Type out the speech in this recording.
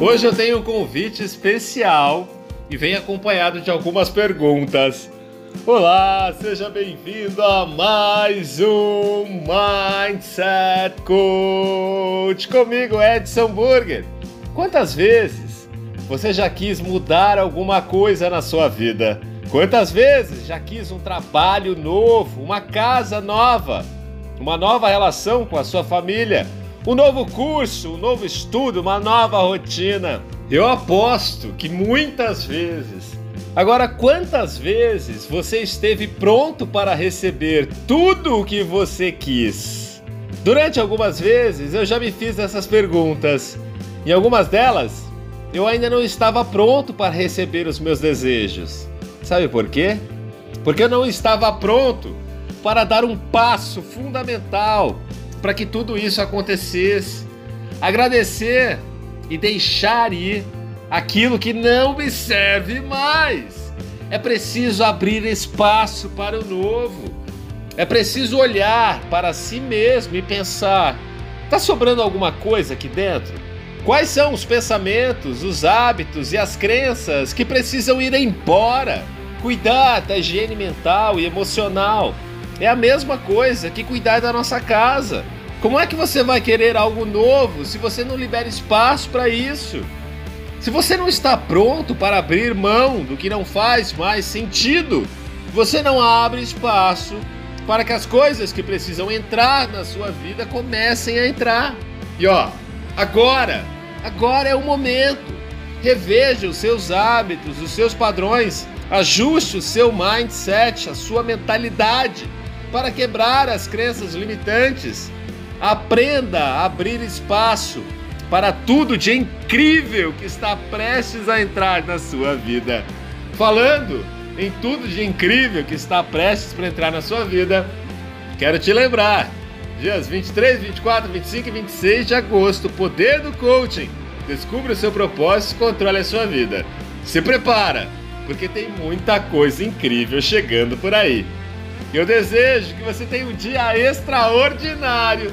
Hoje eu tenho um convite especial e vem acompanhado de algumas perguntas. Olá, seja bem-vindo a mais um Mindset Coach comigo, Edson Burger. Quantas vezes você já quis mudar alguma coisa na sua vida? Quantas vezes já quis um trabalho novo, uma casa nova, uma nova relação com a sua família? Um novo curso, um novo estudo, uma nova rotina. Eu aposto que muitas vezes. Agora, quantas vezes você esteve pronto para receber tudo o que você quis? Durante algumas vezes eu já me fiz essas perguntas. Em algumas delas, eu ainda não estava pronto para receber os meus desejos. Sabe por quê? Porque eu não estava pronto para dar um passo fundamental para que tudo isso acontecesse. Agradecer e deixar ir aquilo que não me serve mais. É preciso abrir espaço para o novo. É preciso olhar para si mesmo e pensar: está sobrando alguma coisa aqui dentro? Quais são os pensamentos, os hábitos e as crenças que precisam ir embora? Cuidar da higiene mental e emocional é a mesma coisa que cuidar da nossa casa. Como é que você vai querer algo novo se você não libera espaço para isso? Se você não está pronto para abrir mão do que não faz mais sentido, você não abre espaço para que as coisas que precisam entrar na sua vida comecem a entrar. E ó, agora, agora é o momento. Reveja os seus hábitos, os seus padrões, ajuste o seu mindset, a sua mentalidade para quebrar as crenças limitantes. Aprenda a abrir espaço para tudo de incrível que está prestes a entrar na sua vida. Falando em tudo de incrível que está prestes para entrar na sua vida, quero te lembrar: dias 23, 24, 25 e 26 de agosto, Poder do Coaching. Descubra o seu propósito e controle a sua vida. Se prepara, porque tem muita coisa incrível chegando por aí. Eu desejo que você tenha um dia extraordinário